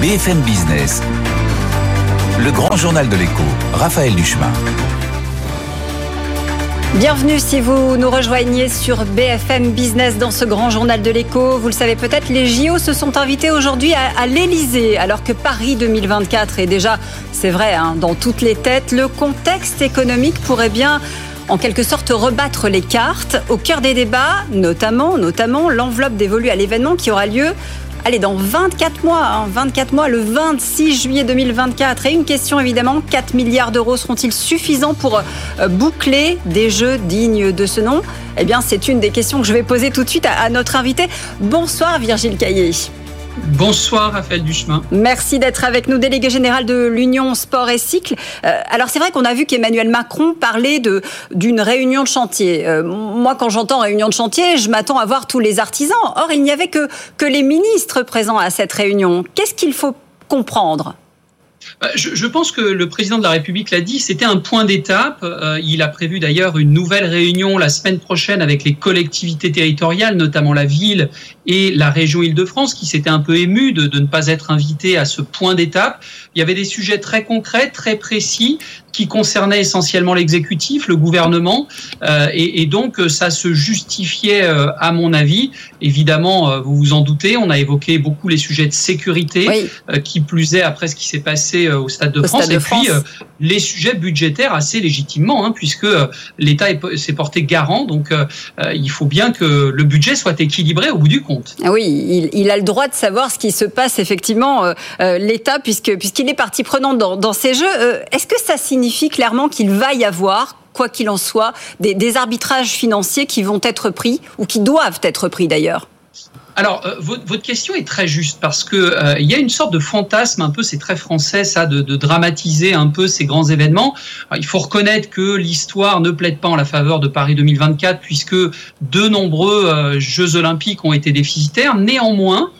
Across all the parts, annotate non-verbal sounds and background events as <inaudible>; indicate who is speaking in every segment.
Speaker 1: BFM Business. Le grand journal de l'écho, Raphaël Duchemin.
Speaker 2: Bienvenue si vous nous rejoignez sur BFM Business dans ce grand journal de l'écho. Vous le savez peut-être, les JO se sont invités aujourd'hui à, l'Elysée, alors que Paris 2024 est déjà, c'est vrai, hein, dans toutes les têtes. Le contexte économique pourrait bien en quelque sorte rebattre les cartes. Au cœur des débats, notamment, notamment l'enveloppe dévolue à l'événement qui aura lieu allez, dans 24 mois, 24 hein, mois, le 26 juillet 2024. Et une question évidemment, 4 milliards d'euros seront-ils suffisants pour euh, boucler des jeux dignes de ce nom? Eh bien, c'est une des questions que je vais poser tout de suite à, notre invité. Bonsoir Virgile Caillé.
Speaker 3: Bonsoir Raphaël Duchemin.
Speaker 2: Merci d'être avec nous, délégué général de l'Union Sport et Cycle. Euh, alors c'est vrai qu'on a vu qu'Emmanuel Macron parlait d'une réunion de chantier. Euh, moi quand j'entends réunion de chantier, je m'attends à voir tous les artisans. Or il n'y avait que que les ministres présents à cette réunion. Qu'est-ce qu'il faut comprendre?
Speaker 3: Bah, je, pense que le président de la République l'a dit, c'était un point d'étape. Euh, il a prévu d'ailleurs une nouvelle réunion la semaine prochaine avec les collectivités territoriales, notamment la ville et la région Île-de-France, qui s'étaient un peu émues de, de, ne pas être invités à ce point d'étape. Il y avait des sujets très concrets, très précis, qui concernait essentiellement l'exécutif, le gouvernement, euh, et, et, donc euh, ça se justifiait euh, à mon avis. Évidemment, euh, vous vous en doutez, on a évoqué beaucoup les sujets de sécurité, oui. qui plus est après ce qui s'est passé au Stade de au France, Stade de et France. puis les sujets budgétaires assez légitimement, hein, puisque l'État s'est porté garant, donc il faut bien que le budget soit équilibré au bout du compte.
Speaker 2: Ah oui, il, il a le droit de savoir ce qui se passe effectivement l'État, puisque puisqu'il est partie prenante dans, dans ces jeux. Est-ce que ça signifie signifie clairement qu'il va y avoir quoi qu'il en soit, des, arbitrages financiers qui vont être pris ou qui doivent être pris d'ailleurs
Speaker 3: alors, euh, votre, question est très juste parce que euh, il y a une sorte de fantasme un peu, c'est très français ça, de, dramatiser un peu ces grands événements. Il faut reconnaître que l'histoire ne plaide pas en la faveur de Paris 2024 puisque de nombreux euh, Jeux olympiques ont été déficitaires. Néanmoins,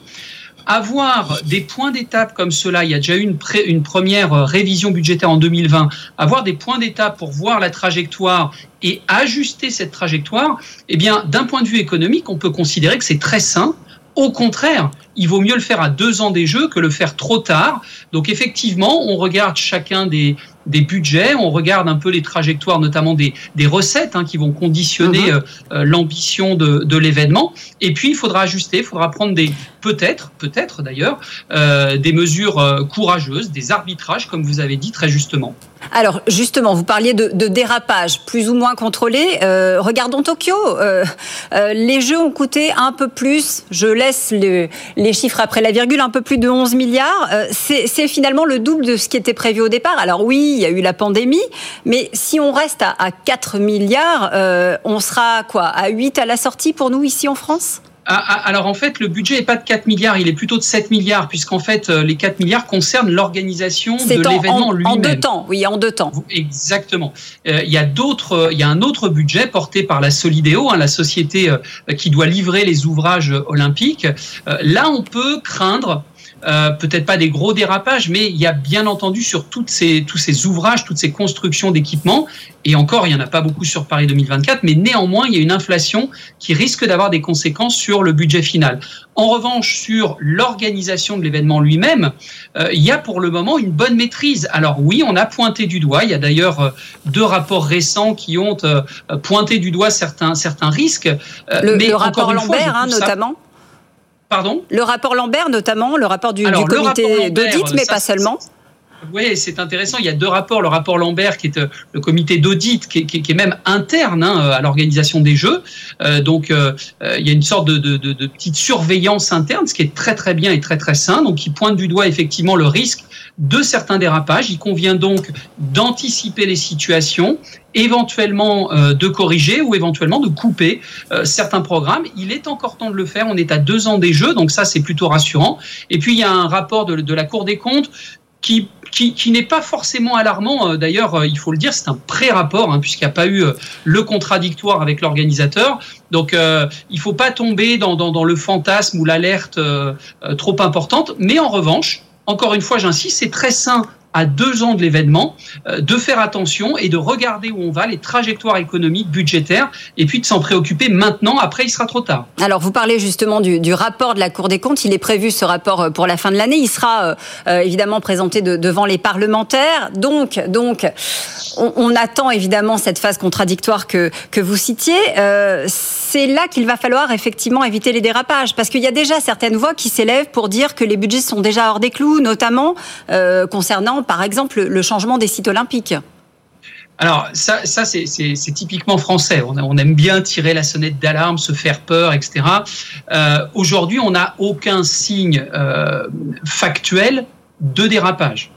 Speaker 3: avoir des points d'étape comme cela, il y a déjà eu une, une première euh, révision budgétaire en 2020, avoir des points d'étape pour voir la trajectoire et ajuster cette trajectoire, eh bien, d'un point de vue économique, on peut considérer que c'est très sain. Au contraire, il vaut mieux le faire à deux ans des Jeux que le faire trop tard. Donc effectivement, on regarde chacun des, des budgets, on regarde un peu les trajectoires, notamment des, des recettes hein, qui vont conditionner uh -huh. euh, l'ambition de, de l'événement. Et puis, il faudra ajuster, il faudra prendre des peut-être, peut-être d'ailleurs, euh, des mesures euh, courageuses, des arbitrages, comme vous avez dit très justement.
Speaker 2: Alors justement, vous parliez de, de dérapage plus ou moins contrôlé. Euh, regardons Tokyo. Euh, euh, les jeux ont coûté un peu plus, je laisse le, les chiffres après la virgule, un peu plus de 11 milliards. Euh, C'est finalement le double de ce qui était prévu au départ. Alors oui, il y a eu la pandémie, mais si on reste à, à 4 milliards, euh, on sera quoi? À 8 à la sortie pour nous ici en France?
Speaker 3: Alors en fait, le budget n'est pas de 4 milliards, il est plutôt de 7 milliards, puisqu'en fait, euh, les 4 milliards concernent l'organisation de l'événement lui-même.
Speaker 2: En deux temps, oui, en deux temps.
Speaker 3: Exactement. Euh, il y a d'autres, euh, il y a un autre budget porté par la Solidéo, hein, la société qui doit livrer les ouvrages olympiques. Euh, là, on peut craindre euh, peut-être pas des gros dérapages, mais il y a bien entendu sur toutes ces, tous ces ouvrages, toutes ces constructions d'équipements, et encore, il n'y en a pas beaucoup sur Paris 2024, mais néanmoins, il y a une inflation qui risque d'avoir des conséquences sur le budget final. En revanche, sur l'organisation de l'événement lui-même, euh, il y a pour le moment une bonne maîtrise. Alors oui, on a pointé du doigt, il y a d'ailleurs euh, deux rapports récents qui ont euh, pointé du doigt certains, certains risques.
Speaker 2: Le, mais le rapport Lambert, hein, notamment
Speaker 3: ça, Pardon?
Speaker 2: Le rapport Lambert, notamment, le rapport du, Alors, du comité d'audit, mais ça, pas seulement.
Speaker 3: Oui, c'est intéressant. Il y a deux rapports. Le rapport Lambert, qui est euh, le comité d'audit, qui, est même interne hein, à l'organisation des Jeux. Euh, donc, euh, il y a une sorte de, petite surveillance interne, ce qui est très très bien et très très sain. Donc, qui pointe du doigt effectivement le risque de certains dérapages. Il convient donc d'anticiper les situations, éventuellement euh, de corriger ou éventuellement de couper euh, certains programmes. Il est encore temps de le faire. On est à deux ans des Jeux, donc ça c'est plutôt rassurant. Et puis il y a un rapport de la Cour des comptes qui qui, qui n'est pas forcément alarmant. Euh, d'ailleurs, il faut le dire, c'est un pré-rapport, hein, puisqu'il n'y a pas eu le contradictoire avec l'organisateur. Donc, euh, il ne faut pas tomber dans, dans, dans le fantasme ou l'alerte euh, trop importante. Mais en revanche, encore une fois, j'insiste, c'est très sain à deux ans de l'événement, euh, de faire attention et de regarder où on va, les trajectoires économiques, budgétaires, et puis de s'en préoccuper maintenant. Après, il sera trop tard.
Speaker 2: Alors, vous parlez justement du, rapport de la Cour des comptes. Il est prévu ce rapport euh, pour la fin de l'année. Il sera euh, évidemment présenté devant les parlementaires. Donc, donc, on, attend évidemment cette phase contradictoire que que vous citiez. c'est là qu'il va falloir effectivement éviter les dérapages, parce qu'il y a déjà certaines voix qui s'élèvent pour dire que les budgets sont déjà hors des clous, notamment concernant par exemple, le changement des sites olympiques
Speaker 3: alors ça, c'est typiquement français. On, aime bien tirer la sonnette d'alarme, se faire peur, etc. Euh, aujourd'hui, on n'a aucun signe euh, factuel de dérapage.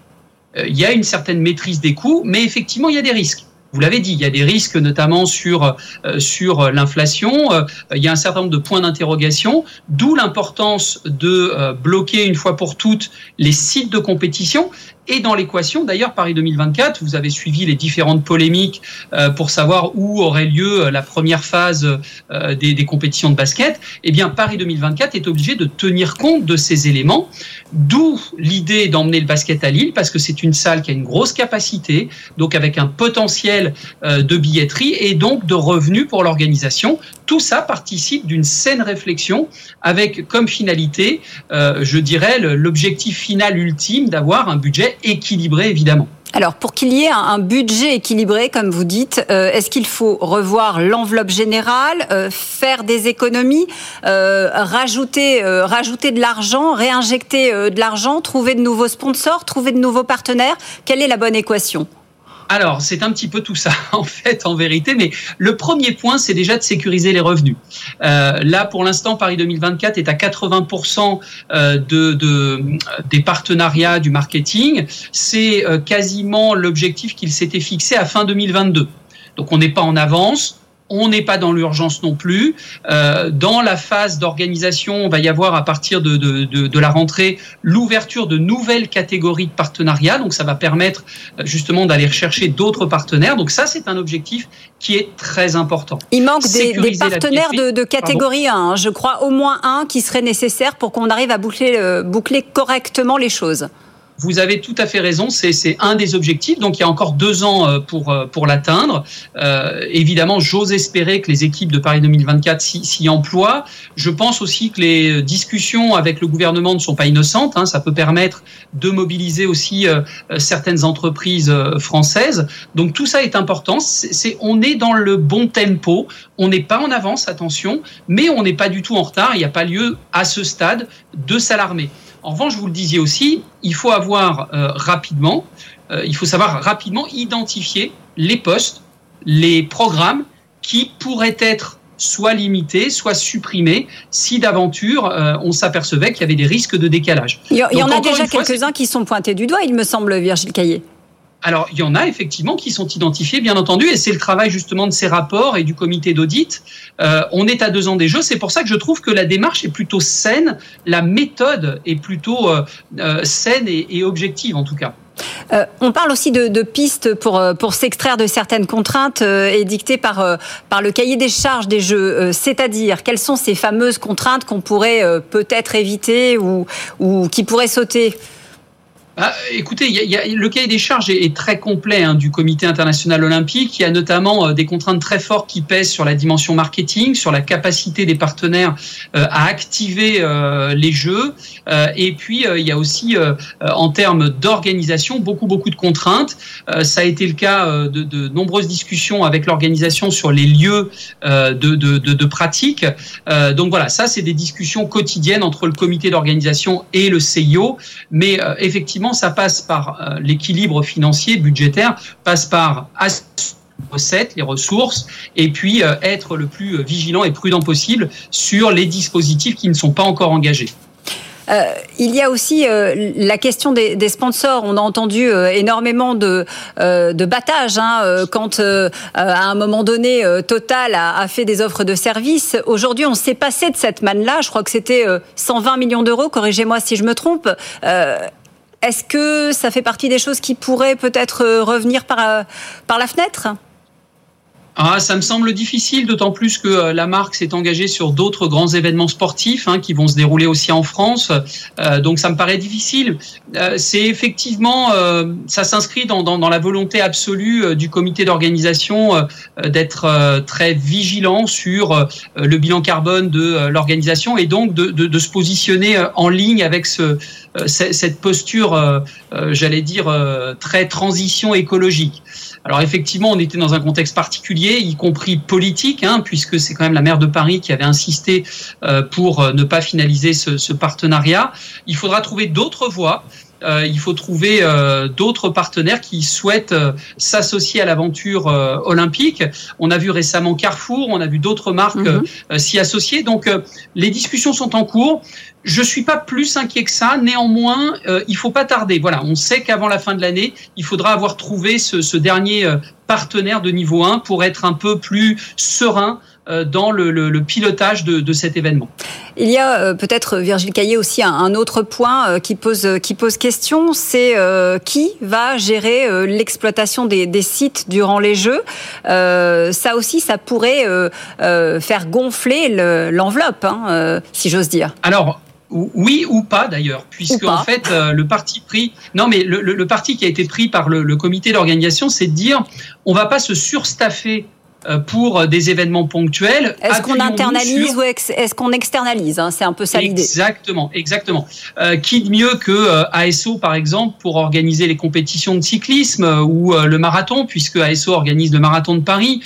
Speaker 3: Euh, il y a une certaine maîtrise des coûts, mais effectivement, il y a des risques. Vous l'avez dit, il y a des risques notamment sur sur l'inflation. il y a un certain nombre de points d'interrogation, d'où l'importance de bloquer une fois pour toutes les sites de compétition et dans l'équation. D'ailleurs, Paris 2024, vous avez suivi les différentes polémiques euh, pour savoir où aurait lieu euh, la première phase euh, des, des, compétitions de basket. Eh bien, Paris 2024 est obligé de tenir compte de ces éléments, d'où l'idée d'emmener le basket à Lille, parce que c'est une salle qui a une grosse capacité, donc avec un potentiel de billetterie et donc de revenus pour l'organisation. Tout ça participe d'une saine réflexion avec comme finalité, je dirais, l'objectif final ultime d'avoir un budget équilibré, évidemment.
Speaker 2: Alors, pour qu'il y ait un budget équilibré, comme vous dites, euh, est-ce qu'il faut revoir l'enveloppe générale, euh, faire des économies, euh, rajouter, rajouter de l'argent, réinjecter de l'argent, trouver de nouveaux sponsors, trouver de nouveaux partenaires? Quelle est la bonne équation?
Speaker 3: Alors, c'est un petit peu tout ça, <laughs> en fait, en vérité. Mais le premier point, c'est déjà de sécuriser les revenus. Euh, là, pour l'instant, Paris 2024 est à 80% euh, de, de, des partenariats du marketing. C'est euh, quasiment l'objectif qu'il s'était fixé à fin 2022. Donc, on n'est pas en avance on n'est pas dans l'urgence non plus. Euh, dans la phase d'organisation, on va y avoir à partir de, de, la rentrée l'ouverture de nouvelles catégories de partenariats. Donc ça va permettre euh, justement d'aller rechercher d'autres partenaires. Donc ça, c'est un objectif qui est très important.
Speaker 2: Il manque des, partenaires de, catégorie 1. Hein. Je crois au moins un qui serait nécessaire pour qu'on arrive à boucler, boucler correctement les choses.
Speaker 3: Vous avez tout à fait raison, c'est un des objectifs. Donc il y a encore deux ans euh, pour, euh, pour l'atteindre. Euh, évidemment, j'ose espérer que les équipes de Paris 2024 s'y emploient. Je pense aussi que les discussions avec le gouvernement ne sont pas innocentes. Hein. Ça peut permettre de mobiliser aussi certaines entreprises françaises. Donc tout ça est important. C'est on est dans le bon tempo. On n'est pas en avance, attention, mais on n'est pas du tout en retard. Il n'y a pas lieu à ce stade de s'alarmer. En revanche, vous le disiez aussi, il faut avoir euh, rapidement, euh, il faut savoir rapidement identifier les postes, les programmes qui pourraient être soit limités, soit supprimés si d'aventure euh, on s'apercevait qu'il y avait des risques de décalage.
Speaker 2: Il y, en a déjà quelques-uns qui sont pointés du doigt, il me semble, Virgile Caillé.
Speaker 3: Alors, il y en a effectivement qui sont identifiés, bien entendu, et c'est le travail justement de ces rapports et du comité d'audit. Euh, on est à deux ans des Jeux, c'est pour ça que je trouve que la démarche est plutôt saine, la méthode est plutôt euh, euh, saine et, objective en tout cas.
Speaker 2: on parle aussi de, pistes pour, pour s'extraire de certaines contraintes édictées par, par le cahier des charges des Jeux, c'est-à-dire quelles sont ces fameuses contraintes qu'on pourrait peut-être éviter ou, ou qui pourraient sauter?
Speaker 3: Ah, écoutez, y a, le cahier des charges est, très complet hein, du Comité international olympique. Il y a notamment euh, des contraintes très fortes qui pèsent sur la dimension marketing, sur la capacité des partenaires euh, à activer euh, les jeux. et puis, il y a aussi, en termes d'organisation, beaucoup, beaucoup de contraintes. ça a été le cas de, nombreuses discussions avec l'organisation sur les lieux de, de, de, pratique. donc voilà, ça, c'est des discussions quotidiennes entre le comité d'organisation et le CIO. Mais effectivement, ça passe par euh, l'équilibre financier, budgétaire, passe par recettes, les ressources, et puis euh, être le plus vigilant et prudent possible sur les dispositifs qui ne sont pas encore engagés.
Speaker 2: Euh, il y a aussi la question des, sponsors. On a entendu énormément de, de battage hein, quand, à un moment donné, Total a, fait des offres de services. Aujourd'hui, on s'est passé de cette manne-là. Je crois que c'était 120 millions d'euros. Corrigez-moi si je me trompe. Est-ce que ça fait partie des choses qui pourraient peut-être euh, revenir par, euh, par la fenêtre?
Speaker 3: Ah, ça me semble difficile, d'autant plus que euh, la marque s'est engagée sur d'autres grands événements sportifs hein, qui vont se dérouler aussi en France. Donc ça me paraît difficile. C'est effectivement, ça s'inscrit dans, dans, la volonté absolue du comité d'organisation d'être très vigilant sur le bilan carbone de l'organisation et donc de, de, se positionner en ligne avec ce, cette posture, j'allais dire, très transition écologique. Alors effectivement, on était dans un contexte particulier, y compris politique, hein, puisque c'est quand même la maire de Paris qui avait insisté euh, pour euh, ne pas finaliser ce, ce partenariat. Il faudra trouver d'autres voies. Euh, il faut trouver euh, d'autres partenaires qui souhaitent euh, s'associer à l'aventure olympique. On a vu récemment Carrefour, on a vu d'autres marques mhm. s'y associer. Donc les discussions sont en cours. Je suis pas plus inquiet que ça. Néanmoins, il faut pas tarder. Voilà, on sait qu'avant la fin de l'année, il faudra avoir trouvé ce, ce dernier partenaire de niveau 1 pour être un peu plus serein euh, dans le, pilotage de, cet événement.
Speaker 2: Il y a euh, peut-être, Virgile Caillé, aussi un, autre point euh, qui, pose, qui pose question, c'est qui va gérer l'exploitation des, sites durant les Jeux? Ça aussi, ça pourrait faire gonfler l'enveloppe, hein, si j'ose dire.
Speaker 3: Alors, oui ou pas d'ailleurs, puisque en fait le parti pris, non mais le, parti qui a été pris par le, le comité d'organisation, c'est de dire on va pas se surstaffer euh, pour des événements ponctuels.
Speaker 2: Est-ce qu'on internalise ou est-ce qu'on externalise hein C'est un peu ça l'idée.
Speaker 3: Exactement, exactement. Euh, qui de mieux que euh, ASO par exemple pour organiser les compétitions de cyclisme euh, ou le marathon, puisque ASO organise le marathon de Paris.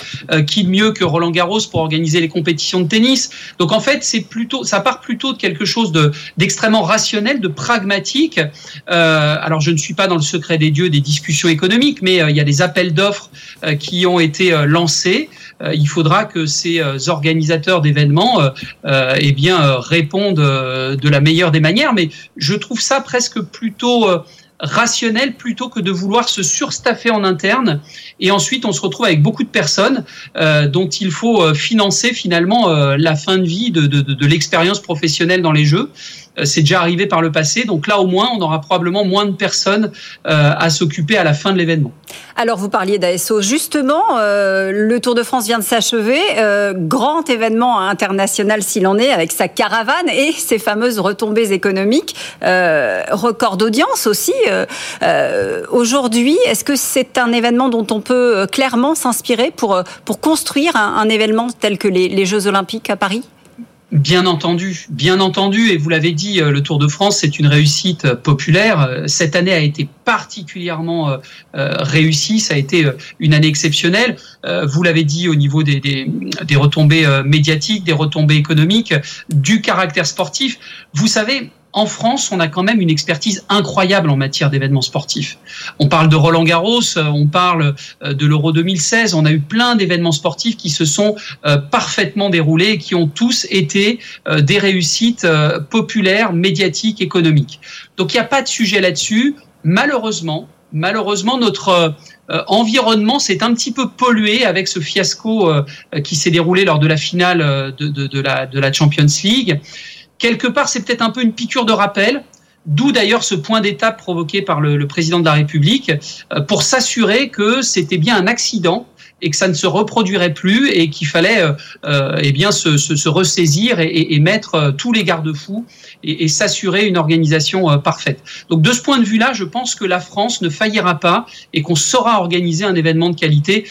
Speaker 3: qui de mieux que Roland Garros pour organiser les compétitions de tennis. Donc en fait, c'est plutôt, ça part plutôt de quelque chose de d'extrêmement rationnel, de pragmatique. alors je ne suis pas dans le secret des dieux des discussions économiques, mais il y a des appels d'offres qui ont été lancés euh, il faudra que ces euh, organisateurs d'événements euh, eh répondent de la meilleure des manières. Mais je trouve ça presque plutôt rationnel plutôt que de vouloir se surstaffer en interne et ensuite on se retrouve avec beaucoup de personnes dont il faut financer finalement la fin de vie de, l'expérience professionnelle dans les jeux c'est déjà arrivé par le passé. Donc là, au moins, on aura probablement moins de personnes euh, à s'occuper à la fin de l'événement.
Speaker 2: Alors, vous parliez d'ASO. Justement, euh, le Tour de France vient de s'achever. grand événement international s'il en est, avec sa caravane et <laughs> ses fameuses retombées économiques. record d'audience aussi. Aujourd'hui, est-ce que c'est un événement dont on peut clairement s'inspirer pour, pour construire un, événement tel que les Jeux Olympiques à Paris?
Speaker 3: Bien entendu, bien entendu, et vous l'avez dit, euh, le Tour de France, c'est une réussite euh, populaire. Euh, cette année a été particulièrement réussie, ça a été une année exceptionnelle. Vous l'avez dit au niveau des, des, des, retombées médiatiques, des retombées économiques, du caractère sportif. Vous savez, en France, on a quand même une expertise incroyable en matière d'événements sportifs. On parle de Roland Garros, euh, on parle euh, de l'Euro 2016, on a eu plein d'événements sportifs qui se sont euh, parfaitement déroulés et qui ont tous été des réussites populaires, médiatiques, économiques. Donc il n'y a pas de sujet là-dessus. Malheureusement, malheureusement, notre environnement s'est un petit peu pollué avec ce fiasco qui s'est déroulé lors de la finale de, la Champions League quelque part, c'est peut-être un peu une piqûre de rappel. D'où d'ailleurs ce point d'étape provoqué par le, président de la République euh, pour s'assurer que c'était bien un accident et que ça ne se reproduirait plus et qu'il fallait euh, euh eh bien se, ressaisir et, et, mettre tous les garde-fous et, et s'assurer une organisation parfaite. Donc de ce point de vue-là, je pense que la France ne faillira pas et qu'on saura organiser un événement de qualité.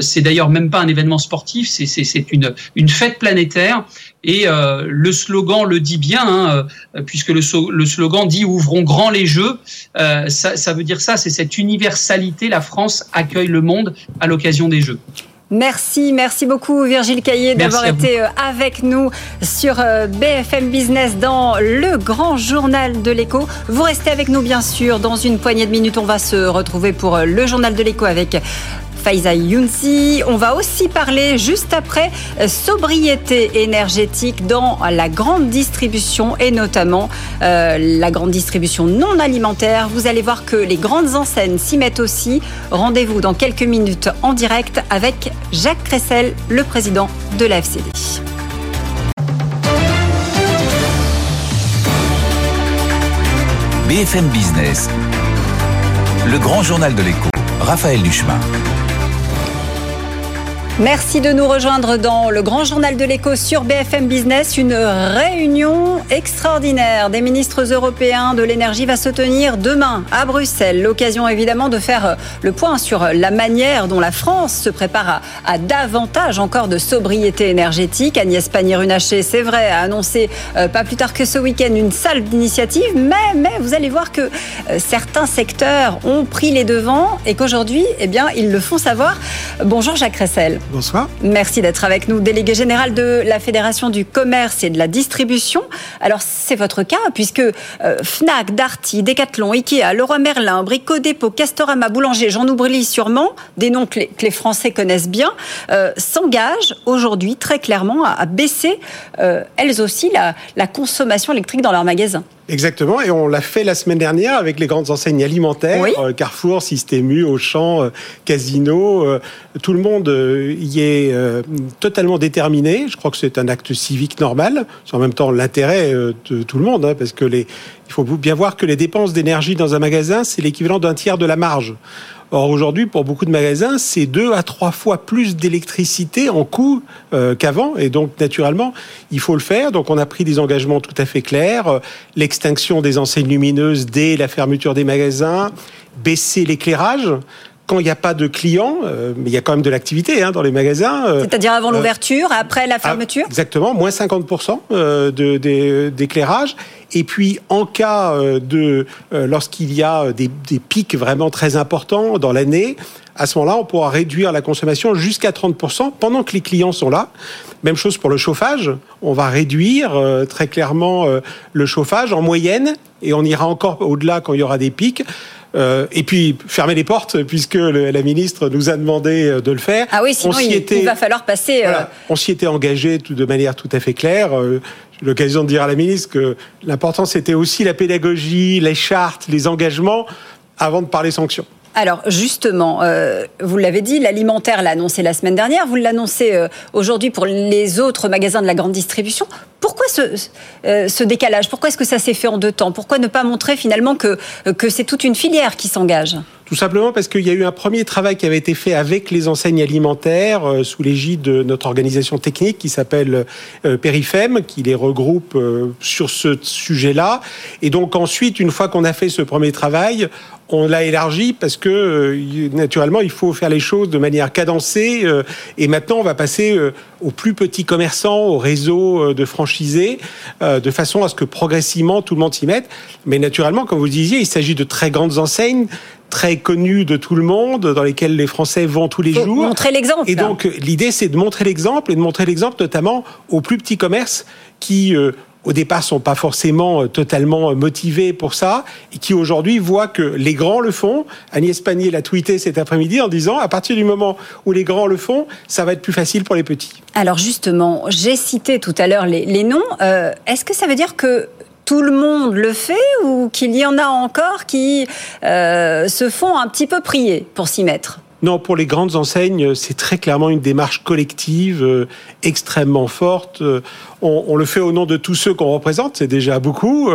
Speaker 3: C'est d'ailleurs même pas un événement sportif, c'est une fête planétaire. Et euh, le slogan le dit bien, hein, puisque le, le, slogan dit ouvrons grand les jeux. Ça, ça veut dire ça, c'est cette universalité. La France accueille le monde à l'occasion des jeux.
Speaker 2: Merci, merci beaucoup Virgile Caillé d'avoir été euh, avec nous sur euh, BFM Business dans le grand journal de l'écho. Vous restez avec nous bien sûr. Dans une poignée de minutes, on va se retrouver pour euh, le journal de l'écho avec Faiza Younsi. On va aussi parler juste après euh, sobriété énergétique dans la grande distribution et notamment euh, la grande distribution non alimentaire. Vous allez voir que les grandes enseignes s'y mettent aussi. Rendez-vous dans quelques minutes en direct avec Jacques Cressel, le président de la FCD.
Speaker 1: BFM Business, le grand journal de l'écho, Raphaël Duchemin.
Speaker 2: Merci de nous rejoindre dans le grand journal de l'écho sur BFM Business. Une réunion extraordinaire des ministres européens de l'énergie va se tenir demain à Bruxelles. L'occasion évidemment de faire le point sur la manière dont la France se prépare à, davantage encore de sobriété énergétique. Agnès Pannier-Runacher, c'est vrai, a annoncé euh, pas plus tard que ce week-end une salle d'initiative, mais, mais vous allez voir que euh, certains secteurs ont pris les devants et qu'aujourd'hui, eh bien, ils le font savoir. Bonjour Jacques Ressel.
Speaker 4: Bonsoir.
Speaker 2: Merci d'être avec nous, délégué général de la Fédération du commerce et de la distribution. Alors, c'est votre cas, puisque euh, Fnac, Darty, Decathlon, Ikea, Leroy Merlin, Brico Dépôt, Castorama, Boulanger, j'en oublie sûrement, des noms que les, Français connaissent bien, euh, s'engagent aujourd'hui très clairement à, baisser, euh, elles aussi, la, la consommation électrique dans leurs magasins.
Speaker 4: Exactement, et on l'a fait la semaine dernière avec les grandes enseignes alimentaires, euh, Carrefour, Système U, Auchan, euh, Casino. Euh, tout le monde y est totalement déterminé. Je crois que c'est un acte civique normal. C'est en même temps l'intérêt de tout le monde, hein, parce que les, il faut bien voir que les dépenses d'énergie dans un magasin, c'est l'équivalent d'un tiers de la marge. Or aujourd'hui, pour beaucoup de magasins, c'est deux à trois fois plus d'électricité en coût euh, qu'avant, et donc naturellement, il faut le faire. Donc on a pris des engagements tout à fait clairs. L'extinction des enseignes lumineuses dès la fermeture des magasins, baisser l'éclairage quand il n'y a pas de clients, euh, mais il y a quand même de l'activité hein, dans les magasins.
Speaker 2: Euh, C'est-à-dire avant l'ouverture, après la ah, fermeture
Speaker 4: Exactement, moins 50% d'éclairage. Et puis, en cas euh, de euh, lorsqu'il y a des, des, pics vraiment très importants dans l'année, à ce moment-là, on pourra réduire la consommation jusqu'à 30% pendant que les clients sont là. Même chose pour le chauffage. On va réduire euh, très clairement le chauffage en moyenne et on ira encore au-delà quand il y aura des pics. Euh, et puis fermer les portes, puisque la ministre nous a demandé de le faire.
Speaker 2: Ah oui, sinon il, était, il, va falloir passer.
Speaker 4: Voilà, on s'y était engagé de manière tout à fait claire l'occasion de dire à la ministre que l'important c'était aussi la pédagogie, les chartes, les engagements avant de parler sanctions.
Speaker 2: Alors justement, euh, vous l'avez dit, l'alimentaire l'a annoncé la semaine dernière, vous l'annoncez euh, aujourd'hui pour les autres magasins de la grande distribution. Pourquoi ce, euh, décalage? Pourquoi est-ce que ça s'est fait en deux temps? Pourquoi ne pas montrer finalement que c'est toute une filière qui s'engage?
Speaker 4: Tout simplement parce qu'il y a eu un premier travail qui avait été fait avec les enseignes alimentaires euh, sous l'égide de notre organisation technique qui s'appelle euh, Perifem, qui les regroupe euh, sur ce sujet-là. Et donc ensuite, une fois qu'on a fait ce premier travail, on l'a élargi parce que naturellement il faut faire les choses de manière cadencée et maintenant on va passer aux plus petits commerçants, aux réseaux de franchisés, de façon à ce que progressivement tout le monde s'y mette. Mais naturellement, comme vous disiez, il s'agit de très grandes enseignes très connues de tout le monde, dans lesquelles les Français vont tous les jours.
Speaker 2: Montrer l'exemple.
Speaker 4: Et donc l'idée, c'est de montrer l'exemple et de montrer l'exemple notamment aux plus petits commerces qui euh, au départ sont pas forcément euh, totalement euh, motivés pour ça et qui aujourd'hui voient que les grands le font. Agnès Pannier l'a tweeté cet après-midi en disant à partir du moment où les grands le font, ça va être plus facile pour les petits.
Speaker 2: Alors justement, j'ai cité tout à l'heure les, noms. Est-ce que ça veut dire que tout le monde le fait ou qu'il y en a encore qui euh, se font un petit peu prier pour s'y mettre?
Speaker 4: Non, pour les grandes enseignes, c'est très clairement une démarche collective euh, extrêmement forte. Euh, on, le fait au nom de tous ceux qu'on représente, c'est déjà beaucoup,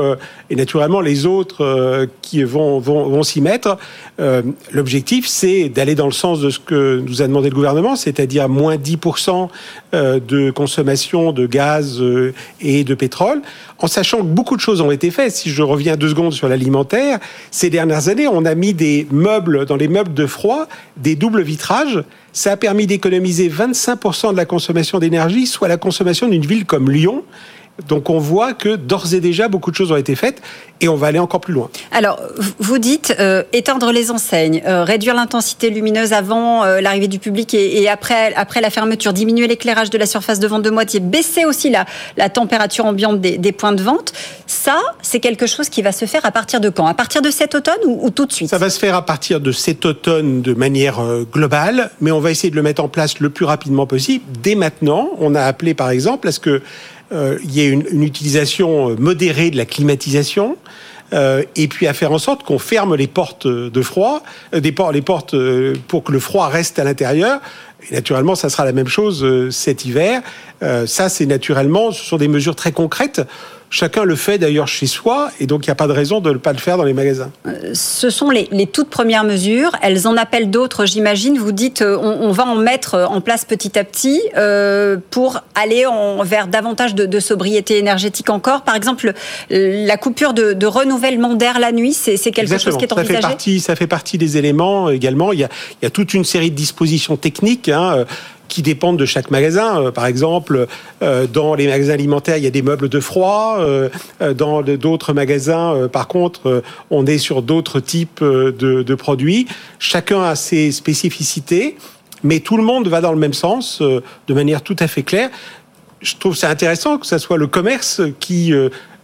Speaker 4: et naturellement les autres qui vont, s'y mettre. L'objectif, c'est d'aller dans le sens de ce que nous a demandé le gouvernement, c'est-à-dire moins 10% de consommation de gaz et de pétrole en sachant que beaucoup de choses ont été faites. Si je reviens deux secondes sur l'alimentaire, ces dernières années, on a mis des meubles, dans les meubles de froid, des doubles vitrages. Ça a permis d'économiser 25% de la consommation d'énergie, soit la consommation d'une ville comme Lyon. Donc on voit que d'ores et déjà beaucoup de choses ont été faites et on va aller encore plus loin.
Speaker 2: Alors vous dites euh, éteindre les enseignes, euh, réduire l'intensité lumineuse avant euh, l'arrivée du public et, après, après la fermeture, diminuer l'éclairage de la surface de vente de moitié, baisser aussi la, la température ambiante des, points de vente. Ça, c'est quelque chose qui va se faire à partir de quand? À partir de cet automne ou, ou, tout de suite?
Speaker 4: Ça va se faire à partir de cet automne de manière globale, mais on va essayer de le mettre en place le plus rapidement possible. Dès maintenant, on a appelé par exemple à ce que euh, il y ait une, utilisation euh, modérée de la climatisation. Euh, et puis à faire en sorte qu'on ferme les portes de froid, des les portes pour que le froid reste à l'intérieur. Et naturellement, ça sera la même chose cet hiver. ça, c'est naturellement, ce sont des mesures très concrètes. Chacun le fait d'ailleurs chez soi, et donc il n'y a pas de raison de ne pas le faire dans les magasins.
Speaker 2: Euh, ce sont les, toutes premières mesures. Elles en appellent d'autres, j'imagine. Vous dites, euh, on, va en mettre en place petit à petit euh, pour aller vers davantage de, sobriété énergétique encore. Par exemple, la coupure de, renouvellement d'air la nuit, c'est quelque chose qui est envisagé.
Speaker 4: Ça fait partie, ça fait partie des éléments également. Il y a, il y a toute une série de dispositions techniques. Hein, qui dépendent de chaque magasin. Euh, par exemple, euh, dans les magasins alimentaires, il y a des meubles de froid. Euh, dans d'autres magasins, par contre, on est sur d'autres types de, produits. Chacun a ses spécificités, mais tout le monde va dans le même sens, de manière tout à fait claire. Je trouve ça intéressant que ce soit le commerce qui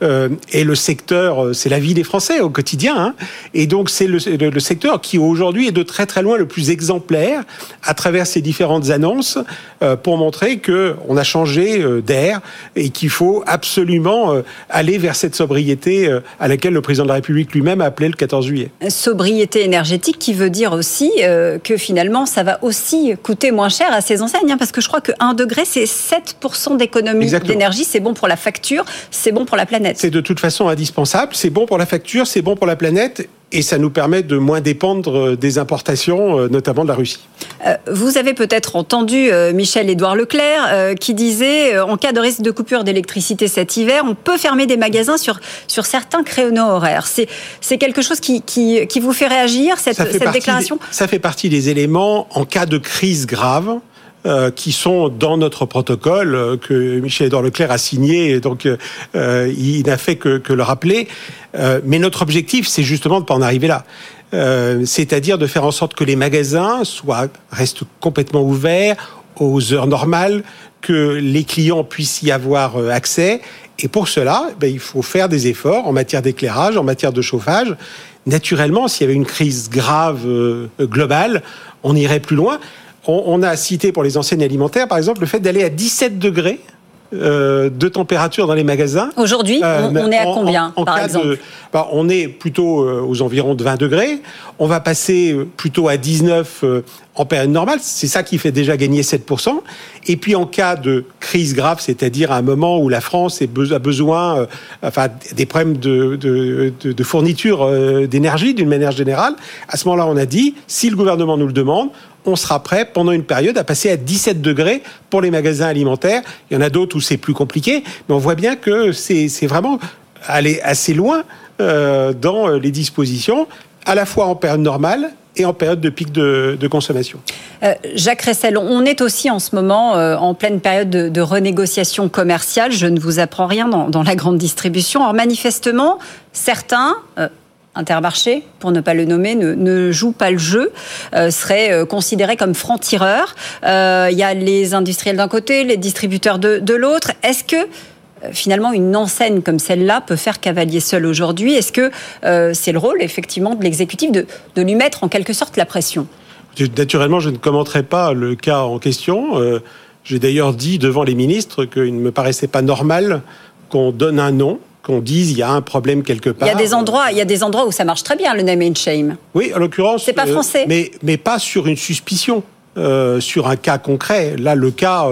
Speaker 4: euh, et le secteur, euh, c'est la vie des Français au quotidien. Hein. et donc, c'est le, secteur qui, aujourd'hui, est de très très loin le plus exemplaire à travers ces différentes annonces euh, pour montrer qu'on a changé d'air et qu'il faut absolument aller vers cette sobriété à laquelle le président de la République lui-même a appelé le 14 juillet.
Speaker 2: Sobriété énergétique qui veut dire aussi que finalement, ça va aussi coûter moins cher à ces enseignes, hein, parce que je crois que 1 degré, c'est 7% d'économie d'énergie. C'est bon pour la facture, c'est bon pour la planète.
Speaker 4: C'est de toute façon indispensable. C'est bon pour la facture, c'est bon pour la planète et ça nous permet de moins dépendre euh, des importations, euh, notamment de la Russie.
Speaker 2: Euh, vous avez peut-être entendu Michel-Édouard Leclerc qui disait en cas de risque de coupure d'électricité cet hiver, on peut fermer des magasins sur, sur certains créneaux horaires. C'est quelque chose qui, qui, qui, vous fait réagir, cette, cette déclaration?
Speaker 4: Ça fait partie des éléments en cas de crise grave euh, qui sont dans notre protocole euh, que Michel-Édouard Leclerc a signé, et donc euh, il n'a fait que, que, le rappeler. mais notre objectif, c'est justement de pas en arriver là. C'est-à-dire de faire en sorte que les magasins soient, restent complètement ouverts aux heures normales, que les clients puissent y avoir accès. Et pour cela, ben, il faut faire des efforts en matière d'éclairage, en matière de chauffage. Naturellement, s'il y avait une crise grave globale, on irait plus loin on, a cité pour les enseignes alimentaires, par exemple, le fait d'aller à 17 degrés euh, de température dans les magasins.
Speaker 2: Aujourd'hui, on, euh, est à combien, par exemple
Speaker 4: bah, On est plutôt euh, aux environs de 20 degrés. On va passer plutôt à 19 en période normale. C'est ça qui fait déjà gagner 7%. Et puis en cas de crise grave, c'est-à-dire à un moment où la France a besoin enfin, des problèmes de, de fourniture d'énergie d'une manière générale, à ce moment-là, on a dit, si le gouvernement nous le demande, on sera prêt pendant une période à passer à 17 degrés pour les magasins alimentaires. Il y en a d'autres où c'est plus compliqué, mais on voit bien que c'est vraiment aller assez loin euh, dans les dispositions, à la fois en période normale et en période de pic de, consommation.
Speaker 2: Euh, Jacques Ressel, on est aussi en ce moment euh, en pleine période de, renégociation commerciale. Je ne vous apprends rien dans, dans la grande distribution. Alors manifestement, certains, Intermarché, pour ne pas le nommer, ne, joue pas le jeu, euh, serait euh, considéré comme franc-tireur. Euh, il y a les industriels d'un côté, les distributeurs de, l'autre. Est-ce que finalement une enseigne comme celle-là peut faire cavalier seul aujourd'hui? Est-ce que c'est le rôle effectivement de l'exécutif de, lui mettre en quelque sorte la pression?
Speaker 4: Naturellement, je ne commenterai pas le cas en question. J'ai d'ailleurs dit devant les ministres qu'il ne me paraissait pas normal qu'on donne un nom qu'on dise il y a un problème quelque part.
Speaker 2: Il y a des endroits, il y a des endroits où ça marche très bien le name and shame.
Speaker 4: Oui, en l'occurrence.
Speaker 2: C'est pas euh, français.
Speaker 4: mais mais pas sur une suspicion. Euh, sur un cas concret. Là, le cas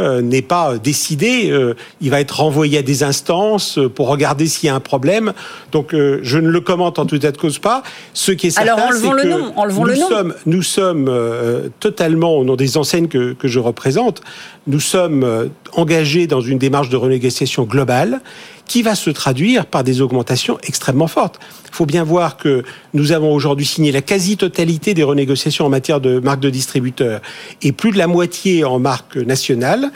Speaker 4: euh, n'est pas décidé. il va être renvoyé à des instances pour regarder s'il y a un problème. Donc, je ne le commente en tout état de cause pas. Ce qui est certain,
Speaker 2: Alors, enlevons le nom. Enlevons
Speaker 4: nous
Speaker 2: le nom.
Speaker 4: Sommes, nous sommes totalement, au nom des enseignes que, que je représente, nous sommes engagés dans une démarche de renégociation globale qui va se traduire par des augmentations extrêmement fortes. Il faut bien voir que nous avons aujourd'hui signé la quasi-totalité des renégociations en matière de marque de distributeur et plus de la moitié en marque nationale.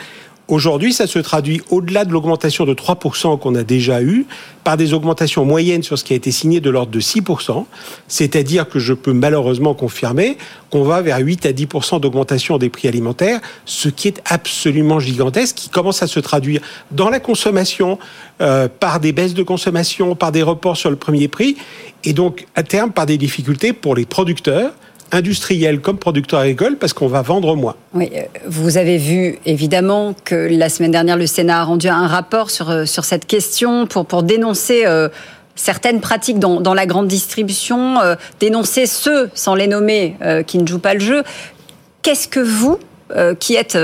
Speaker 4: Aujourd'hui, ça se traduit au-delà de l'augmentation de 3% qu'on a déjà eue, par des augmentations moyennes sur ce qui a été signé de l'ordre de 6%. C'est-à-dire que je peux malheureusement confirmer qu'on va vers 8 à 10% d'augmentation des prix alimentaires, ce qui est absolument gigantesque, qui commence à se traduire dans la consommation, euh, par des baisses de consommation, par des reports sur le premier prix, et donc à terme par des difficultés pour les producteurs industriels comme producteurs agricoles parce qu'on va vendre moins.
Speaker 2: Oui, euh, vous avez vu évidemment que la semaine dernière, le Sénat a rendu un rapport sur, euh, sur cette question pour, pour dénoncer euh, certaines pratiques dans, dans, la grande distribution, dénoncer ceux, sans les nommer, qui ne jouent pas le jeu. Qu'est-ce que vous, qui êtes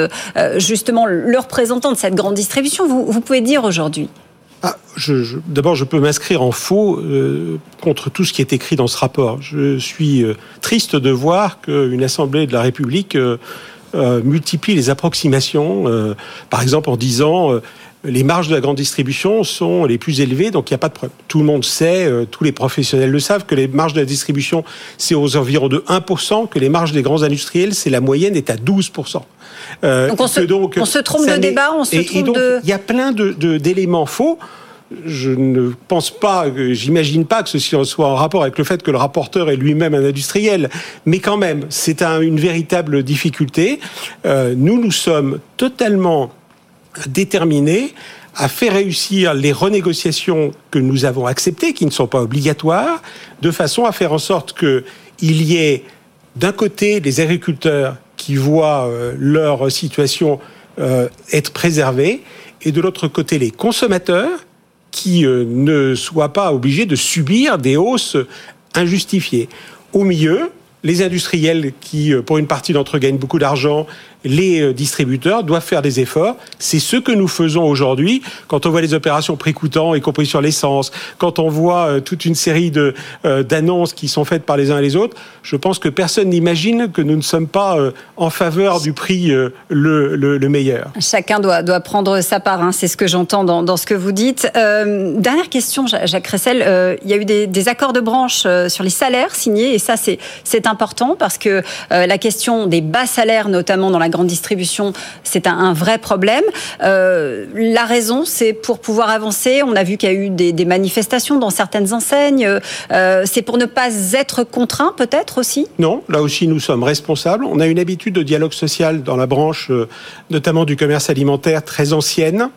Speaker 2: justement le représentant de cette grande distribution, vous, vous pouvez dire aujourd'hui?
Speaker 4: Ah, D'abord, je peux m'inscrire en faux euh, contre tout ce qui est écrit dans ce rapport. Je suis euh, triste de voir qu'une Assemblée de la République euh, multiplie les approximations, par exemple en disant les marges de la grande distribution sont les plus élevées, donc il n'y a pas de problème. Tout le monde sait, euh, tous les professionnels le savent, que les marges de la distribution, c'est aux environs de 1%, que les marges des grands industriels, c'est la moyenne est à 12%.
Speaker 2: Euh, donc, on se, on se, trompe de débat, on se trompe de...
Speaker 4: Il y a plein d'éléments de, faux je ne pense pas, j'imagine pas que ceci soit en rapport avec le fait que le rapporteur est lui-même un industriel, mais quand même, c'est un, une véritable difficulté. Euh, nous, nous sommes totalement déterminé à faire réussir les renégociations que nous avons acceptées, qui ne sont pas obligatoires, de façon à faire en sorte qu'il y ait d'un côté les agriculteurs qui voient euh, leur situation euh, être préservée, et de l'autre côté les consommateurs qui euh, ne soient pas obligés de subir des hausses injustifiées. Au milieu, les industriels qui, pour une partie d'entre eux, gagnent beaucoup d'argent les euh, distributeurs doivent faire des efforts. C'est ce que nous faisons aujourd'hui quand on voit les opérations prix coûtant, y compris sur l'essence, quand on voit euh, toute une série de euh, d'annonces qui sont faites par les uns et les autres. Je pense que personne n'imagine que nous ne sommes pas en faveur du prix le, le, meilleur.
Speaker 2: Chacun doit, doit prendre sa part, hein, c'est ce que j'entends dans, ce que vous dites. dernière question, Jacques Ressel. il y a eu des, des accords de branche sur les salaires signés et ça c'est important parce que la question des bas salaires, notamment dans la grande distribution, c'est un, vrai problème. Euh, la raison, c'est pour pouvoir avancer. On a vu qu'il y a eu des, manifestations dans certaines enseignes. Euh, c'est pour ne pas être contraint, peut-être aussi?
Speaker 4: Non, là aussi, nous sommes responsables. On a une habitude de dialogue social dans la branche, euh, notamment du commerce alimentaire, très ancienne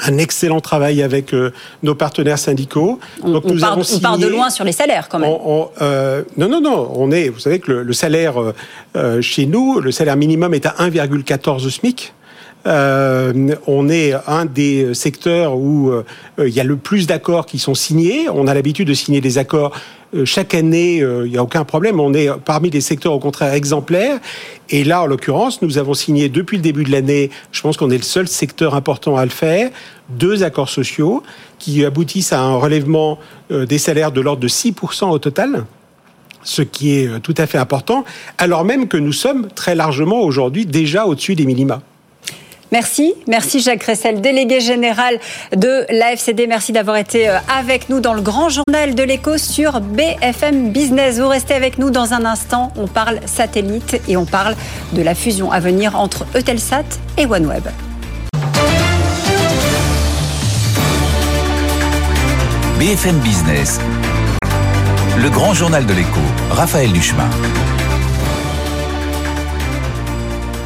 Speaker 4: un excellent travail avec euh, nos partenaires syndicaux.
Speaker 2: On, Donc, nous part, avons on de loin sur les salaires quand même.
Speaker 4: Euh, non, non, non. On est, vous savez que le, salaire euh, chez nous, le salaire minimum est à 1,14 SMIC. On est un des secteurs où il y a le plus d'accords qui sont signés. On a l'habitude de signer des accords euh, chaque année, euh, il n'y a aucun problème. On est parmi les secteurs au contraire exemplaires. Et là, en l'occurrence, nous avons signé depuis le début de l'année, je pense qu'on est le seul secteur important à le faire, deux accords sociaux qui aboutissent à un relèvement euh, des salaires de l'ordre de 6% au total ce qui est tout à fait important, alors même que nous sommes très largement aujourd'hui déjà au-dessus des minima.
Speaker 2: Merci. Merci Jacques Ressel, délégué général de l'AFCD. Merci d'avoir été euh, avec nous dans le grand journal de l'écho sur BFM Business. Vous restez avec nous dans un instant. On parle satellite et on parle de la fusion à venir entre Eutelsat et OneWeb.
Speaker 1: BFM Business, le grand journal de l'écho, Raphaël Duchemin.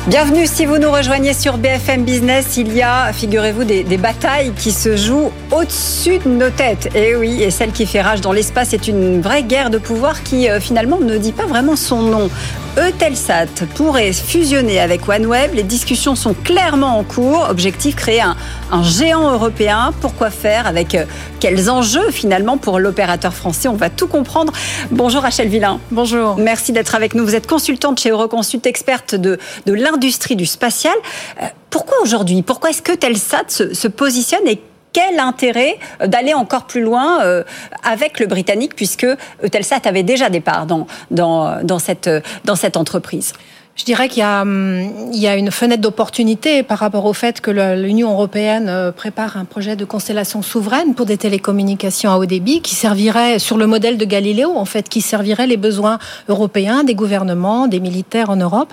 Speaker 2: Bienvenue si vous nous rejoignez sur BFM Business. Il y a, figurez-vous, des, batailles qui se jouent au-dessus de nos têtes. Et oui, et celle qui fait rage dans l'espace est une vraie guerre de pouvoir qui euh, finalement ne dit pas vraiment son nom. Eutelsat pourrait fusionner avec OneWeb. Les discussions sont clairement en cours. Objectif créer un, géant européen. Pourquoi faire Avec euh, quels enjeux finalement pour l'opérateur français? On va tout comprendre. Bonjour Rachel Villain.
Speaker 5: Bonjour.
Speaker 2: Merci d'être avec nous. Vous êtes consultante chez Euroconsult, experte de, de l'industrie du spatial. Euh, pourquoi aujourd'hui? Pourquoi est-ce que Telsat se, se positionne et quel intérêt euh, d'aller encore plus loin euh, avec le Britannique, puisque Eutelsat avait déjà des parts dans, dans, cette, dans cette entreprise?
Speaker 5: Je dirais qu'il y, hum, y, a une fenêtre d'opportunité par rapport au fait que l'Union européenne euh, prépare un projet de constellation souveraine pour des télécommunications à haut débit qui servirait sur le modèle de Galiléo, en fait, qui servirait les besoins européens, des gouvernements, des militaires en Europe.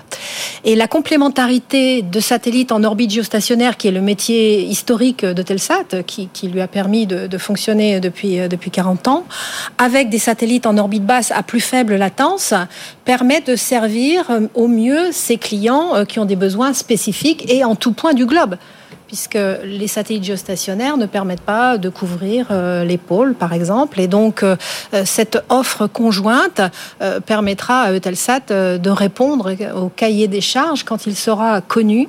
Speaker 5: Et la complémentarité de satellites en orbite géostationnaire, qui est le métier historique de Telsat, qui, lui a permis de, de, fonctionner depuis, euh, depuis 40 ans, avec des satellites en orbite basse à plus faible latence, permet de servir euh, au mieux ces clients euh, qui ont des besoins spécifiques et en tout point du globe puisque les satellites géostationnaires ne permettent pas de couvrir euh, les pôles, par exemple. Et donc, euh, cette offre conjointe permettra à Eutelsat de répondre au cahier des charges quand il sera connu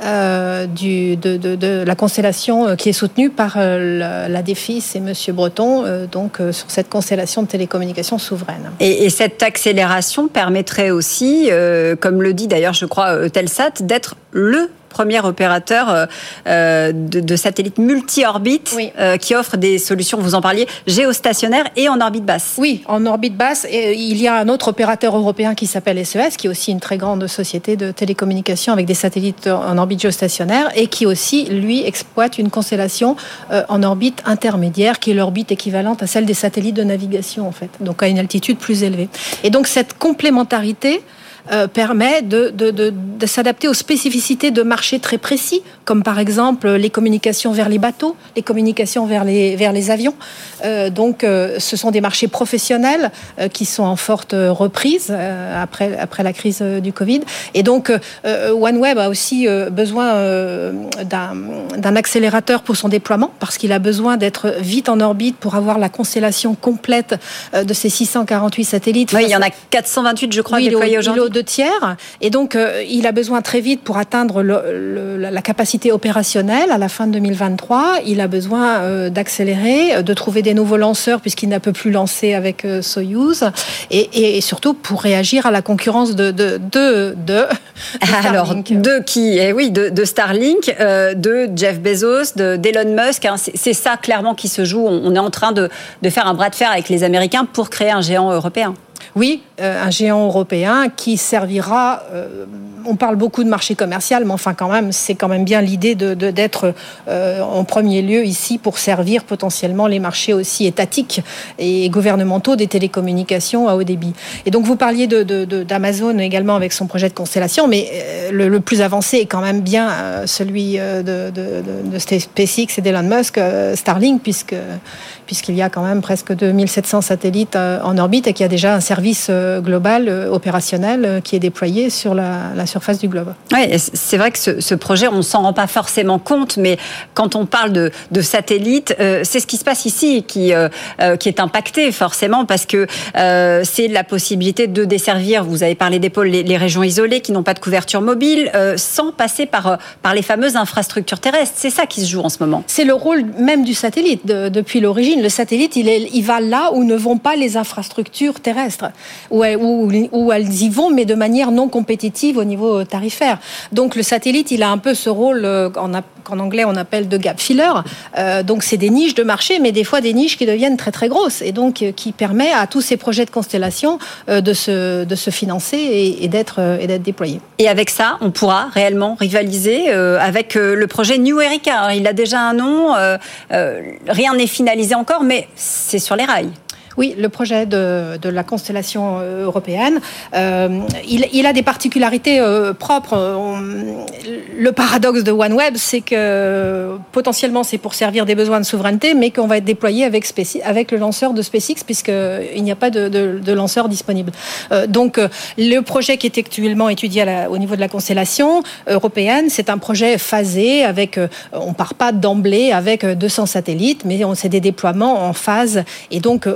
Speaker 5: de, la constellation qui est soutenue par la, Défis et Monsieur Breton, donc sur cette constellation de télécommunications souveraine.
Speaker 2: Et, et cette accélération permettrait aussi, comme le dit d'ailleurs, je crois, Eutelsat, d'être le premier opérateur de, de satellites multi-orbite qui offre des solutions, vous en parliez, géostationnaires et en orbite basse.
Speaker 5: Oui, en orbite basse. Et il y a un autre opérateur européen qui s'appelle SES, qui est aussi une très grande société de télécommunications avec des satellites en orbite géostationnaire et qui aussi, lui, exploite une constellation en orbite intermédiaire, qui est l'orbite équivalente à celle des satellites de navigation, en fait, donc à une altitude plus élevée. Et donc cette complémentarité euh, permet de, de, de, de s'adapter aux spécificités de marchés très précis, comme par exemple les communications vers les bateaux, les communications vers les, vers les avions. Euh, donc, euh, ce sont des marchés professionnels euh, qui sont en forte reprise euh, après, après la crise du Covid. Et donc, OneWeb a aussi besoin d'un accélérateur pour son déploiement, parce qu'il a besoin d'être vite en orbite pour avoir la constellation complète de ces 648 satellites.
Speaker 2: Oui, il y en a 428, je crois, oui, déployés aujourd'hui
Speaker 5: tiers. Et donc, euh, il a besoin très vite pour atteindre le, le, la capacité opérationnelle à la fin de 2023. Il a besoin euh, d'accélérer, de trouver des nouveaux lanceurs puisqu'il n'a peut plus lancer avec euh, Soyuz. Et, et, surtout pour réagir à la concurrence de de de, de, <laughs>
Speaker 2: alors de qui eh oui de, Starlink, euh, de Jeff Bezos, de d'Elon Musk. Hein, c'est ça clairement qui se joue. On, on est en train de faire un bras de fer avec les Américains pour créer un géant européen.
Speaker 5: Oui, euh, un géant européen qui servira. Euh, on parle beaucoup de marché commercial, mais enfin quand même, c'est quand même bien l'idée de d'être euh, en premier lieu ici pour servir potentiellement les marchés aussi étatiques et gouvernementaux des télécommunications à haut débit. Et donc vous parliez d'Amazon de, de, également avec son projet de constellation, mais le, plus avancé est quand même bien celui de, SpaceX et d'Elon Musk, Starlink, puisque puisqu'il y a quand même presque 2700 satellites en orbite et qu'il y a déjà un service global opérationnel qui est déployé sur la, la surface du globe.
Speaker 2: Oui, c'est vrai que ce, ce projet, on ne s'en rend pas forcément compte, mais quand on parle de, de satellites, euh, c'est ce qui se passe ici qui, euh, qui est impacté forcément parce que euh, c'est la possibilité de desservir, vous avez parlé des pôles, les, les régions isolées qui n'ont pas de couverture mobile, sans passer par, par les fameuses infrastructures terrestres. C'est ça qui se joue en ce moment.
Speaker 5: C'est le rôle même du satellite de, depuis l'origine le satellite, il, est, il, va là où ne vont pas les infrastructures terrestres, où, où, elles y vont, mais de manière non compétitive au niveau tarifaire. Donc le satellite, il a un peu ce rôle euh, en, en anglais on appelle de gap filler. Euh, donc c'est des niches de marché, mais des fois des niches qui deviennent très très grosses et donc euh, qui permet à tous ces projets de constellation euh, de, se, financer et, d'être déployés.
Speaker 2: Et avec ça, on pourra réellement rivaliser euh, avec euh, le projet New Erika. Il a déjà un nom, rien n'est finalisé encore, mais c'est sur les rails.
Speaker 5: Oui, le projet de, de la constellation euh, européenne, euh, il, il, a des particularités euh, propres. Le paradoxe de OneWeb, c'est que potentiellement c'est pour servir des besoins de souveraineté, mais qu'on va être déployé avec, avec le lanceur de SpaceX, puisqu'il n'y a pas de, de, de, lanceur disponible. Euh, donc le projet qui est actuellement étudié à la, au niveau de la constellation européenne, c'est un projet phasé, avec, on part pas d'emblée avec 200 satellites, mais c'est des déploiements en phase, et donc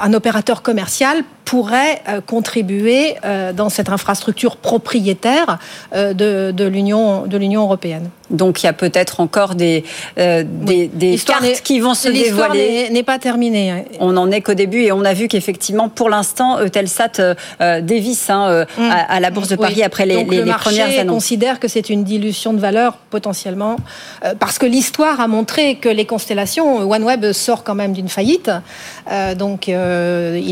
Speaker 5: un opérateur commercial pourrait euh, contribuer euh, dans cette infrastructure propriétaire euh, de, de l'Union européenne.
Speaker 2: Donc il y a peut-être encore des euh, des, des cartes qui vont se dévoiler.
Speaker 5: n'est pas terminée.
Speaker 2: On n'en est qu'au début et on a vu qu'effectivement pour l'instant Eutelsat euh, dévisse hein, mmh. à, à, la bourse de Paris oui. après les,
Speaker 5: Donc,
Speaker 2: les,
Speaker 5: le
Speaker 2: les premières annonces.
Speaker 5: considère que c'est une dilution de valeur potentiellement euh, parce que l'histoire a montré que les constellations OneWeb sort quand même d'une faillite. donc il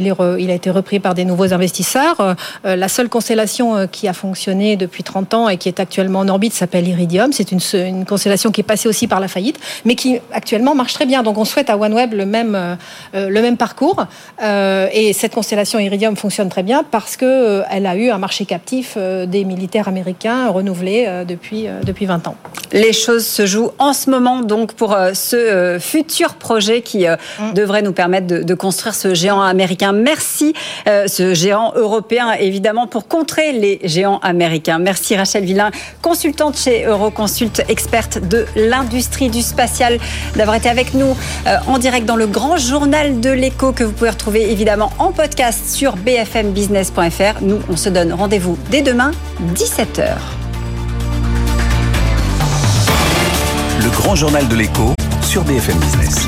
Speaker 5: est re, il a été repris par des nouveaux investisseurs. Euh, la seule constellation euh, qui a fonctionné depuis 30 ans et qui est actuellement en orbite s'appelle Iridium. C'est une, une, constellation qui est passée aussi par la faillite, mais qui actuellement marche très bien. Donc on souhaite à OneWeb le même, euh, le même parcours. Euh, et cette constellation Iridium fonctionne très bien parce qu'elle euh, a eu un marché captif euh, des militaires américains renouvelé depuis, depuis 20 ans.
Speaker 2: Les choses se jouent en ce moment donc pour ce futur projet qui mmh. devrait nous permettre de, de, construire ce géant américain. Merci euh, ce géant européen, évidemment, pour contrer les géants américains. Merci Rachel Villain, consultante chez Euroconsult, experte de l'industrie du spatial, d'avoir été avec nous euh, en direct dans le grand journal de l'écho que vous pouvez retrouver évidemment en podcast sur bfmbusiness.fr. Nous, on se donne rendez-vous dès demain, 17h.
Speaker 1: Le grand journal de l'écho sur BFM Business.